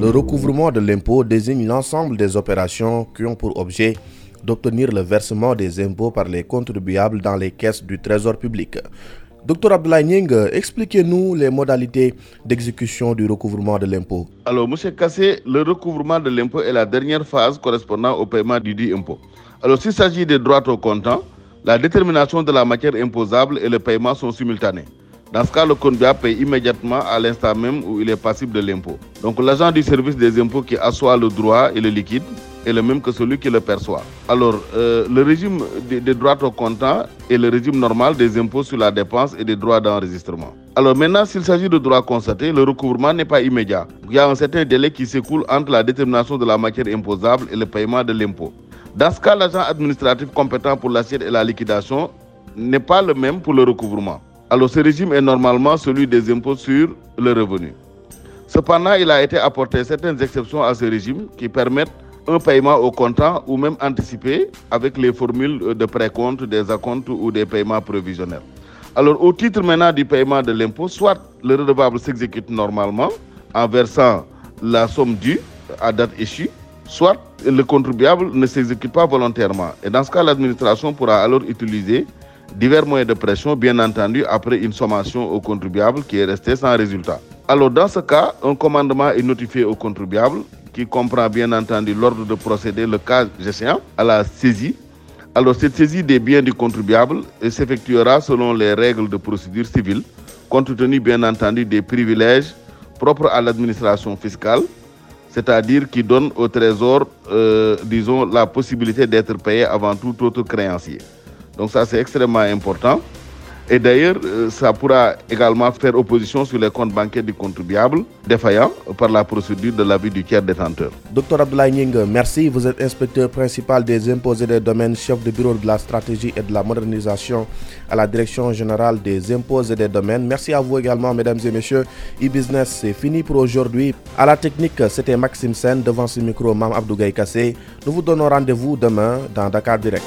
Le recouvrement de l'impôt désigne l'ensemble des opérations qui ont pour objet d'obtenir le versement des impôts par les contribuables dans les caisses du Trésor public. Docteur Abdoulaye Nying, expliquez-nous les modalités d'exécution du recouvrement de l'impôt. Alors, Monsieur Kassé, le recouvrement de l'impôt est la dernière phase correspondant au paiement du dit impôt. Alors, s'il s'agit des droits au comptant, la détermination de la matière imposable et le paiement sont simultanés. Dans ce cas, le contribuable paye immédiatement à l'instant même où il est passible de l'impôt. Donc l'agent du service des impôts qui assoit le droit et le liquide est le même que celui qui le perçoit. Alors, euh, le régime des, droits au comptant est le régime normal des impôts sur la dépense et des droits d'enregistrement. Alors maintenant, s'il s'agit de droits constatés, le recouvrement n'est pas immédiat. Il y a un certain délai qui s'écoule entre la détermination de la matière imposable et le paiement de l'impôt. Dans ce cas, l'agent administratif compétent pour l'assiette et la liquidation n'est pas le même pour le recouvrement. Alors ce régime est normalement celui des impôts sur le revenu. Cependant, il a été apporté certaines exceptions à ce régime qui permettent un paiement au comptant ou même anticipé avec les formules de précompte, des acomptes ou des paiements prévisionnels. Alors au titre maintenant du paiement de l'impôt, soit le redevable s'exécute normalement en versant la somme due à date échue, soit le contribuable ne s'exécute pas volontairement. Et dans ce cas, l'administration pourra alors utiliser divers moyens de pression, bien entendu, après une sommation au contribuable qui est resté sans résultat. Alors, dans ce cas, un commandement est notifié au contribuable qui comprend bien entendu l'ordre de procéder, le cas gestion, à la saisie. Alors, cette saisie des biens du contribuable s'effectuera selon les règles de procédure civile, compte tenu bien entendu des privilèges propres à l'administration fiscale, c'est-à-dire qui donne au Trésor, euh, disons, la possibilité d'être payé avant tout autre créancier. Donc ça, c'est extrêmement important. Et d'ailleurs, euh, ça pourra également faire opposition sur les comptes bancaires du contribuable défaillant par la procédure de l'avis du tiers détenteur. Docteur Abdoulaye Nying, merci. Vous êtes inspecteur principal des impôts et des domaines, chef de bureau de la stratégie et de la modernisation à la direction générale des impôts et des domaines. Merci à vous également, mesdames et messieurs. E-Business, c'est fini pour aujourd'hui. À la technique, c'était Maxime Sen devant ce micro, Mam Abdougaï Kassé. Nous vous donnons rendez-vous demain dans Dakar Direct.